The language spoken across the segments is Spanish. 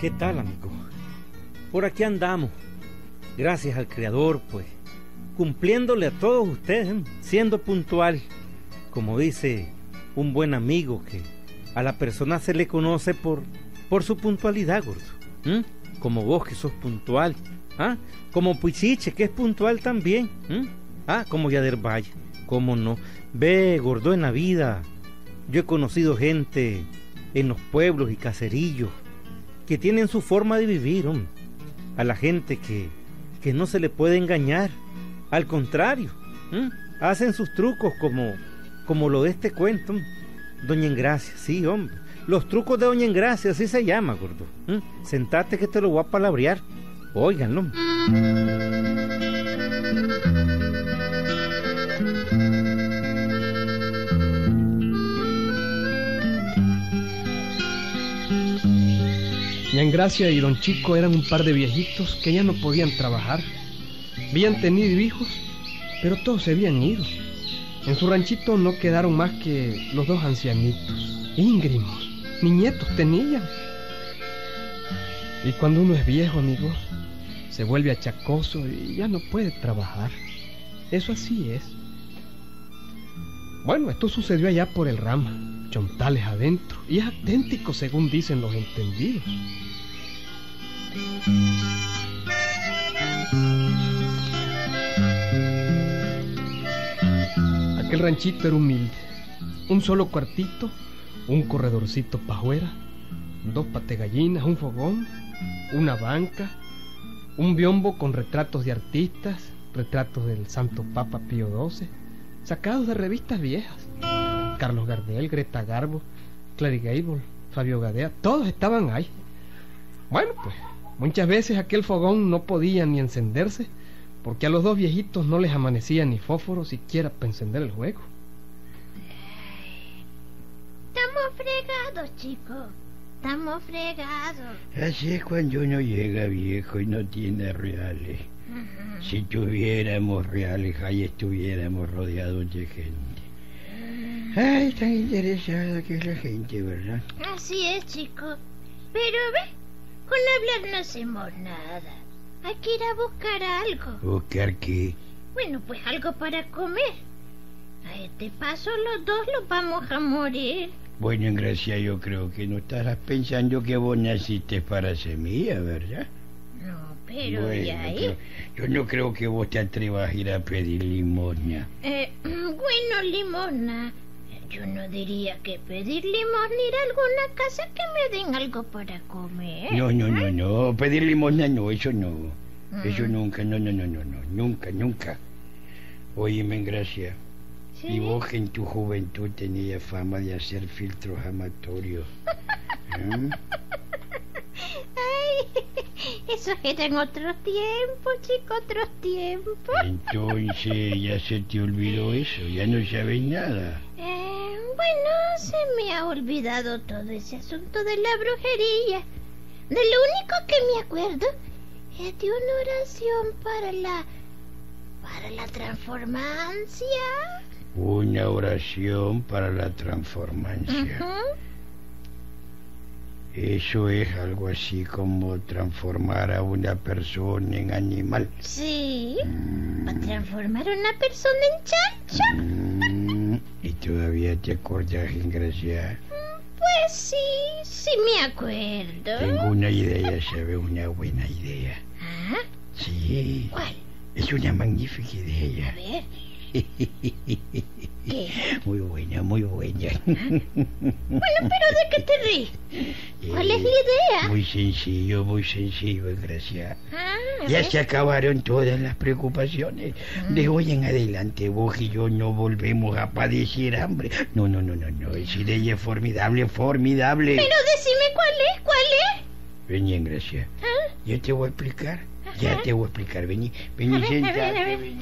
¿Qué tal, amigo? Por aquí andamos. Gracias al Creador, pues, cumpliéndole a todos ustedes, ¿eh? siendo puntual. Como dice un buen amigo que a la persona se le conoce por, por su puntualidad, gordo. Como vos que sos puntual. ¿Ah? Como Puichiche, que es puntual también. Ah, como Yader Valle. ¿Cómo no? Ve, gordo, en la vida. Yo he conocido gente en los pueblos y caserillos que tienen su forma de vivir, A la gente que, que no se le puede engañar. Al contrario, hacen sus trucos como, como lo de este cuento. Doña Engracia, sí, hombre. Los trucos de Doña Engracia, así se llama, gordo. Sentate que te lo voy a palabrear. Óiganlo. Engracia y Don Chico eran un par de viejitos que ya no podían trabajar. Habían tenido hijos, pero todos se habían ido. En su ranchito no quedaron más que los dos ancianitos, íngrimos, ni nietos tenían. Y cuando uno es viejo, amigos, se vuelve achacoso y ya no puede trabajar. Eso así es. Bueno, esto sucedió allá por el Rama, chontales adentro, y es auténtico según dicen los entendidos. Aquel ranchito era humilde. Un solo cuartito, un corredorcito para afuera, dos pategallinas, un fogón, una banca, un biombo con retratos de artistas, retratos del Santo Papa Pío XII, sacados de revistas viejas. Carlos Gardel, Greta Garbo, Clary Gable, Fabio Gadea, todos estaban ahí. Bueno, pues muchas veces aquel fogón no podía ni encenderse porque a los dos viejitos no les amanecía ni fósforo siquiera para encender el juego. Estamos fregados, chicos. Estamos fregados. Así es cuando uno llega viejo y no tiene reales. Si tuviéramos reales, ahí estuviéramos rodeados de gente. Ay, tan interesada que es la gente, ¿verdad? Así es, chico. Pero ve, con hablar no hacemos nada. Hay que ir a buscar algo. ¿Buscar qué? Bueno, pues algo para comer. A este paso los dos los vamos a morir. Bueno, en gracia yo creo que no estarás pensando que vos naciste para semilla, ¿verdad? No, pero ya ahí... yo no creo que vos te atrevas a ir a pedir limosna. Eh, bueno, limosna. Yo no diría que pedir limosna ir a alguna casa que me den algo para comer. No, no, no, no. Pedir limosna no, eso no. Eso mm. nunca, no, no, no, no, no. Nunca, nunca. Óyeme, en gracia. Y vos en tu juventud tenías fama de hacer filtros amatorios. ¿Eh? Ay, eso era en otros tiempos, chico, otros tiempos. Entonces ya se te olvidó eso, ya no sabes nada. Eh, bueno, se me ha olvidado todo ese asunto de la brujería. De lo único que me acuerdo es de una oración para la... para la transformancia. Una oración para la transformancia. Eso es algo así como transformar a una persona en animal. Sí, mm. para transformar a una persona en chancho. Mm. ¿Y todavía te acuerdas, Ingracia? Pues sí, sí me acuerdo. Tengo una idea, ¿sabe? Una buena idea. ¿Ah? Sí. ¿Cuál? Es una magnífica idea. A ver. Muy buena, muy buena. Bueno, pero ¿de qué te ríes? ¿Cuál es la idea? Muy sencillo, muy sencillo, gracias. Ah, ya se acabaron todas las preocupaciones. De hoy en adelante vos y yo no volvemos a padecer hambre. No, no, no, no, no. Esa idea es formidable, formidable. Pero decime cuál es, cuál es. Vení, gracia. ¿Ah? Yo te voy a explicar. Ya te voy a explicar. Vení, vení, sentate. Vení.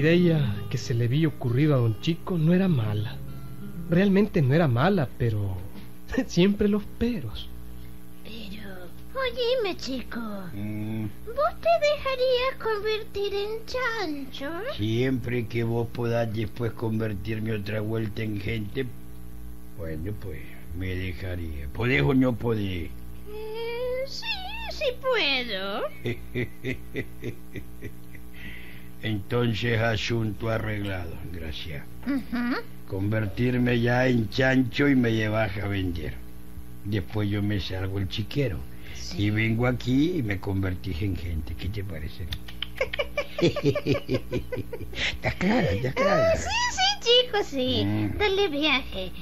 idea que se le había ocurrido a don Chico no era mala. Realmente no era mala, pero siempre los peros. Pero, oíme, chico, Mm, ¿vos te dejarías convertir en chancho? siempre que vos podás después convertirme otra vuelta en gente, bueno, pues me dejaría. ¿Podés o no podés? Eh, sí, sí puedo. Entonces asunto arreglado, gracias. Ujú. Convertirme ya en chancho y me llevas a vender. Después yo me salgo el chiquero. Sí. Y vengo aquí y me convertís en gente. ¿Qué te parece? ¿Estás clara? ¿Estás clara? Ah, sí, sí, chico, sí. Mm. Dale viaje.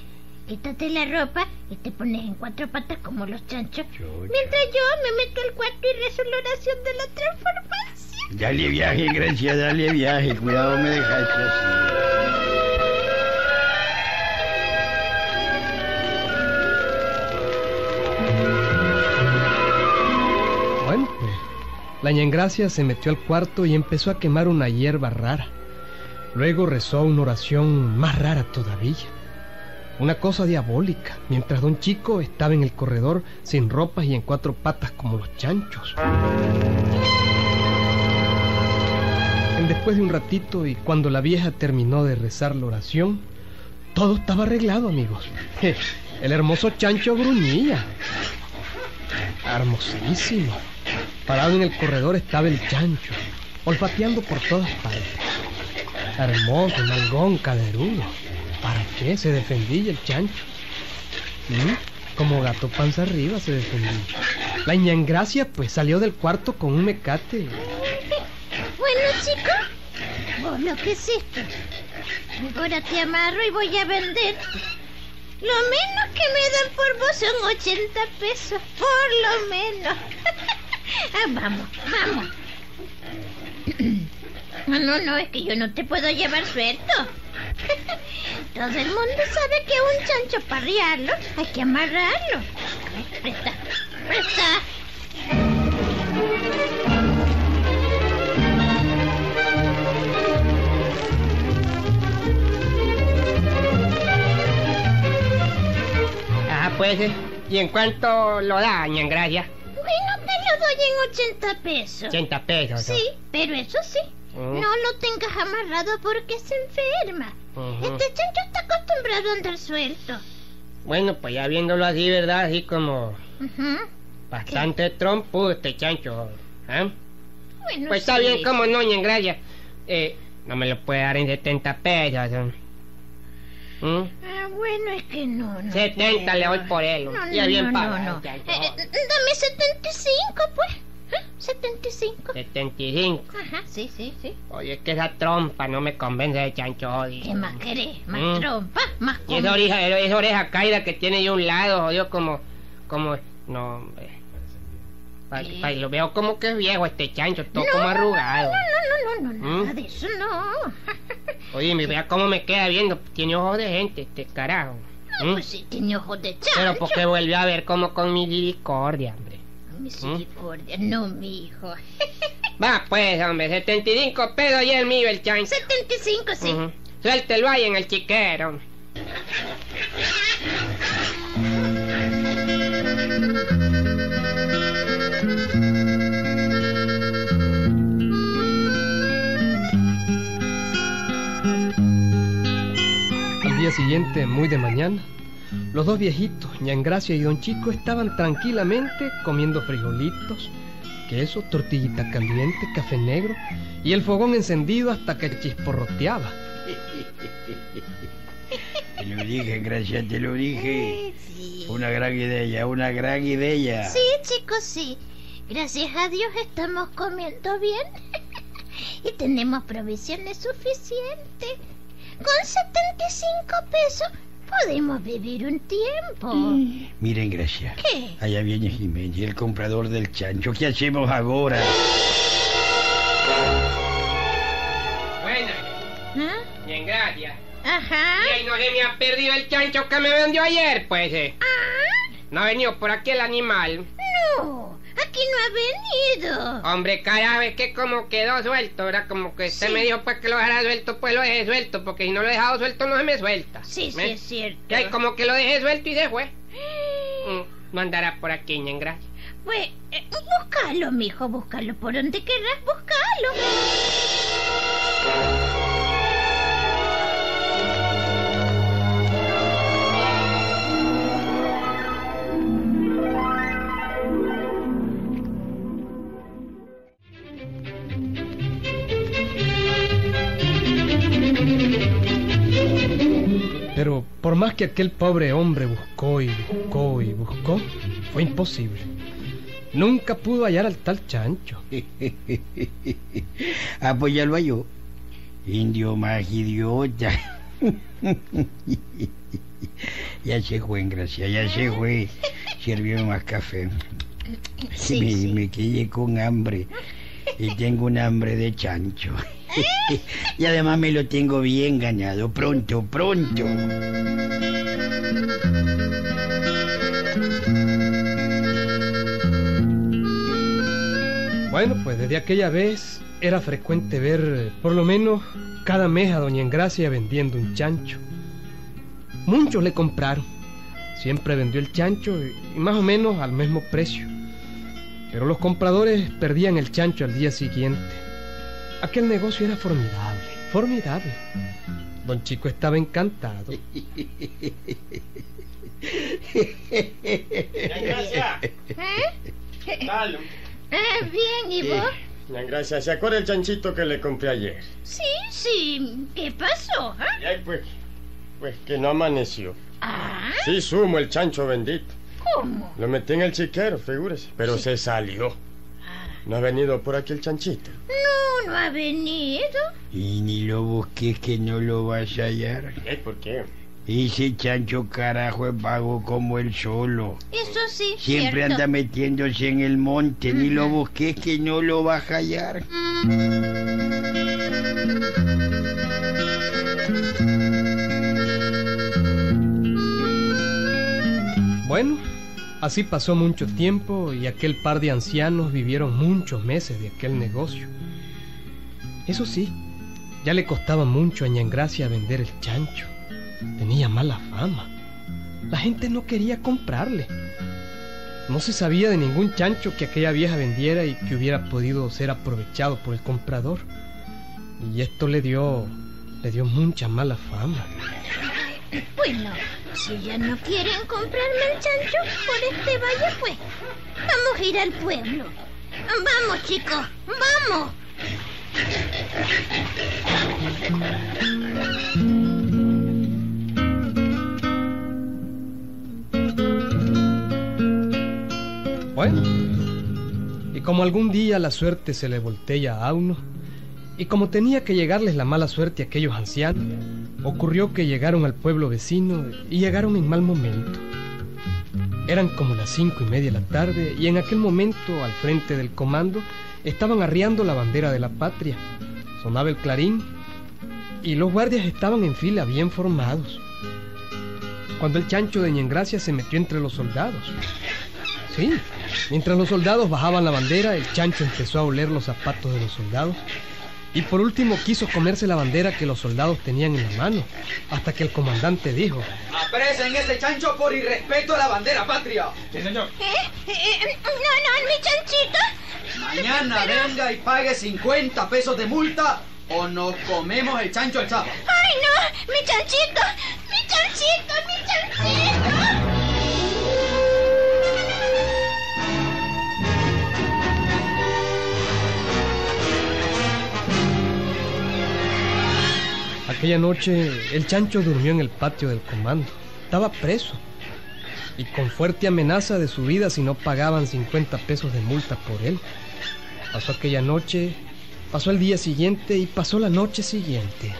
Quítate la ropa y te pones en cuatro patas como los chanchos. Chucha. Mientras yo me meto al cuarto y rezo la oración de la transformación. Dale viaje, Grecia, dale viaje. Cuidado, me dejaste así. Bueno, pues la ñangracia se metió al cuarto y empezó a quemar una hierba rara. Luego rezó una oración más rara todavía. Una cosa diabólica, mientras don Chico estaba en el corredor sin ropas y en cuatro patas como los chanchos. Después de un ratito y cuando la vieja terminó de rezar la oración, todo estaba arreglado, amigos. El hermoso chancho gruñía. Hermosísimo. Parado en el corredor estaba el chancho, olfateando por todas partes. Hermoso, nalgón, caderudo. ¿Para qué se defendía el chancho? ¿Mm? Como gato panza arriba se defendía. La ñangracia pues salió del cuarto con un mecate. Bueno, chico, vos lo que hiciste. Ahora te amarro y voy a vender. Lo menos que me dan por vos son 80 pesos, por lo menos. Ah, vamos, vamos. No, no, no, es que yo no te puedo llevar suelto. Todo el mundo sabe que un chancho para hay que amarrarlo. Presta, presta. ¿Y en cuánto lo da, ñangracia? Bueno, te lo doy en 80 pesos. 80 pesos. ¿no? Sí, pero eso sí, Mm. no lo tengas amarrado porque se enferma. Este chancho está acostumbrado a andar suelto. Bueno, pues ya viéndolo así, ¿verdad? Así como bastante trompo este chancho. ¿eh? Bueno, Pues está bien, como no, ñangracia. Eh, no me lo puede dar en 70 pesos. ¿eh? ¿Mm? Ah, bueno, es que no, no. 70 le doy por él. No, no, ya bien no, pagado, no, no. chancho. Eh, eh, dame 75, pues. ¿Eh? 75. 75. Ajá, sí, sí, sí. Oye, es que esa trompa no me convence de chancho. oye. ¿Qué más querés? Más Mm. trompa, más Y esa oreja, esa oreja caída que tiene de un lado, jodido, como, como, no, hombre. Pa- pa- lo veo como que es viejo este chancho, todo No, como no, arrugado. No, no, no, no, ¿Mm? nada de eso no. Oye, me vea cómo me queda viendo, tiene ojos de gente, este carajo. No, ¿Mm? pues sí, tiene ojos de chancho. Pero porque vuelve a ver como con misericordia, hombre. Misericordia, no, mi hijo. Va, pues, hombre, 75 pesos y el mío, el chancho. 75, sí. Ujú. Suéltelo ahí en el chiquero. Al día siguiente, muy de mañana, los dos viejitos, Ñangracia y Don Chico, estaban tranquilamente comiendo frijolitos, queso, tortillita caliente, café negro y el fogón encendido hasta que chisporroteaba. Te lo dije, Gracia, te lo dije. Sí. Una gran idea, una gran idea. Sí, chicos, sí. Gracias a Dios estamos comiendo bien. y tenemos provisiones suficientes. Con 75 pesos podemos vivir un tiempo. Miren, Gracia. ¿Qué? Allá viene Jiménez, el comprador del chancho. ¿Qué hacemos ahora? Bueno, ¿Ah? bien, gracias. Ajá. Y ahí no se me ha perdido el chancho que me vendió ayer, pues. eh. Ah, No ha venido por aquí el animal. No. Ha venido. Hombre, cada vez que como quedó suelto, era como que usted Sí. me dijo pues que lo dejara suelto, pues lo dejé suelto, porque si no lo he dejado suelto no se me suelta. Sí, sí, es cierto. Como que lo dejé suelto y se fue. Mm, No andará por aquí, ña, en gracia. Pues, eh, búscalo, mijo, búscalo por donde querrás, búscalo. Pero por más que aquel pobre hombre buscó y buscó y buscó, fue imposible. Nunca pudo hallar al tal chancho. ah, pues ya lo halló. Indio más idiota. ya se fue, en gracia, ya se fue. Sirvió más café. Sí, me, sí. me quedé con hambre. Y tengo un hambre de chancho. y además me lo tengo bien ganado. Pronto, pronto. Bueno, pues desde aquella vez era frecuente ver por lo menos cada mes a Doña Engracia vendiendo un chancho. Muchos le compraron. Siempre vendió el chancho y más o menos al mismo precio. Pero los compradores perdían el chancho al día siguiente. Aquel negocio era formidable, formidable. Don Chico estaba encantado. Gracias. ¿Eh? Dale. Ah, bien, ¿y vos? Gracias. ¿Se acuerda el chanchito que le compré ayer? Sí, sí. ¿Qué pasó? ah? Y ahí pues, pues que no amaneció. Ah, Sí, sumo el chancho bendito. ¿cómo? Lo metí en el chiquero, figúrese. Pero se salió. ¿No ha venido por aquí el chanchito? No, no ha venido. Y ni lo busques que no lo vas a hallar. ¿Eh? ¿Por qué? Ese chancho carajo es vago como el solo. Eso sí, Siempre cierto. anda metiéndose en el monte, ni lo busques que no lo vas a hallar. Bueno, así pasó mucho tiempo y aquel par de ancianos vivieron muchos meses de aquel negocio. Eso sí, ya le costaba mucho a Ña Engracia vender el chancho. Tenía mala fama. La gente no quería comprarle. No se sabía de ningún chancho que aquella vieja vendiera y que hubiera podido ser aprovechado por el comprador. Y esto le dio le dio mucha mala fama. Bueno, si ya no quieren comprarme el chancho por este valle, pues vamos a ir al pueblo. Vamos, chicos, vamos. Bueno, y como algún día la suerte se le voltea a uno, y como tenía que llegarles la mala suerte a aquellos ancianos, ocurrió que llegaron al pueblo vecino y llegaron en mal momento. Eran como las cinco y media de la tarde y en aquel momento, al frente del comando, estaban arriando la bandera de la patria. Sonaba el clarín y los guardias estaban en fila bien formados. Cuando el chancho de Ñengracia se metió entre los soldados. Sí, mientras los soldados bajaban la bandera, el chancho empezó a oler los zapatos de los soldados y por último quiso comerse la bandera que los soldados tenían en la mano, hasta que el comandante dijo, Apresen ese chancho por irrespeto a la bandera patria. Sí, señor. ¿Eh? Eh, no, no, mi chanchito. Mañana venga y pague 50 pesos de multa o nos comemos el chancho al sábado. ¡Ay, no! ¡Mi chanchito! ¡Mi chanchito! ¡Mi chanchito! Aquella noche el chancho durmió en el patio del comando. Estaba preso. Y con fuerte amenaza de su vida si no pagaban 50 pesos de multa por él. Pasó aquella noche, pasó el día siguiente y pasó la noche siguiente.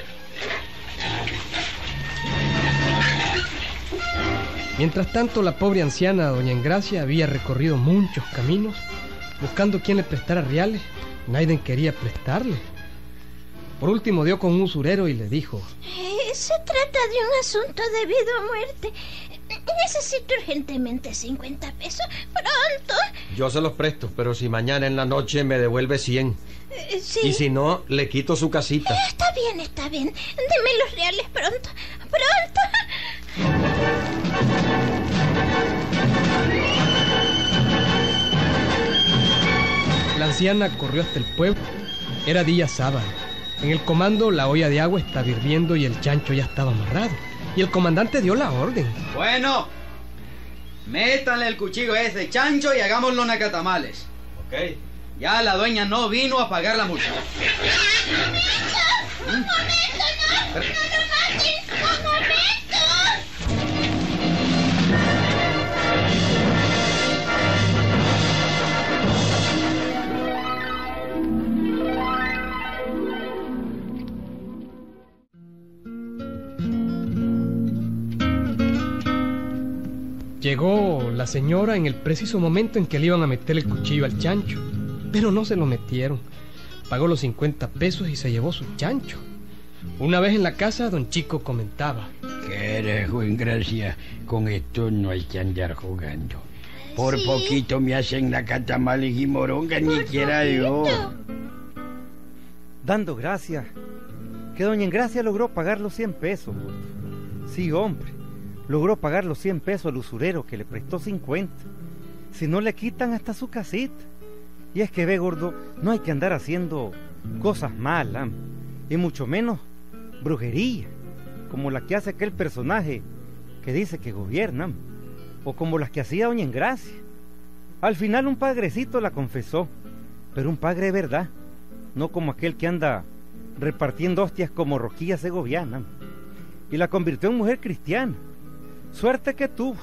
Mientras tanto, la pobre anciana doña Engracia había recorrido muchos caminos buscando quien le prestara reales. Nadie quería prestarle. Por último dio con un usurero y le dijo, Eh, se trata de un asunto de vida o muerte. Necesito urgentemente 50 pesos. Pronto. Yo se los presto, pero si mañana en la noche me devuelve 100. Eh, sí. Y si no, le quito su casita. Eh, Está bien, está bien. Deme los reales pronto. Pronto. La anciana corrió hasta el pueblo. Era día sábado. En el comando la olla de agua estaba hirviendo y el chancho ya estaba amarrado. Y el comandante dio la orden. Bueno, métanle el cuchillo a ese chancho y hagámoslo nacatamales. Ok. Ya la dueña no vino a pagar la multa. Llegó la señora en el preciso momento en que le iban a meter el cuchillo al chancho. Pero no se lo metieron. Pagó los 50 pesos y se llevó su chancho. Una vez en la casa, don Chico comentaba. Carajo, en gracia, con esto no hay que andar jugando. Por Sí. poquito me hacen la catamales y moronga, ni quiera yo. Dando gracias. Que doña Engracia logró pagar los 100 pesos. Sí, hombre. Logró pagar los 100 pesos al usurero que le prestó 50. Si no le quitan hasta su casita. Y es que ve, gordo, no hay que andar haciendo cosas malas. Y mucho menos brujería. Como la que hace aquel personaje que dice que gobierna. O como las que hacía doña Engracia. Al final un padrecito la confesó. Pero un padre de verdad no como aquel que anda repartiendo hostias como roquilla segoviana, y la convirtió en mujer cristiana. Suerte que tuvo.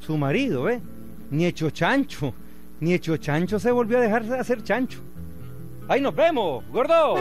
Su marido, ¿eh? Ni chancho, ni chancho se volvió a dejar de hacer chancho. ¡Ahí nos vemos, gordo!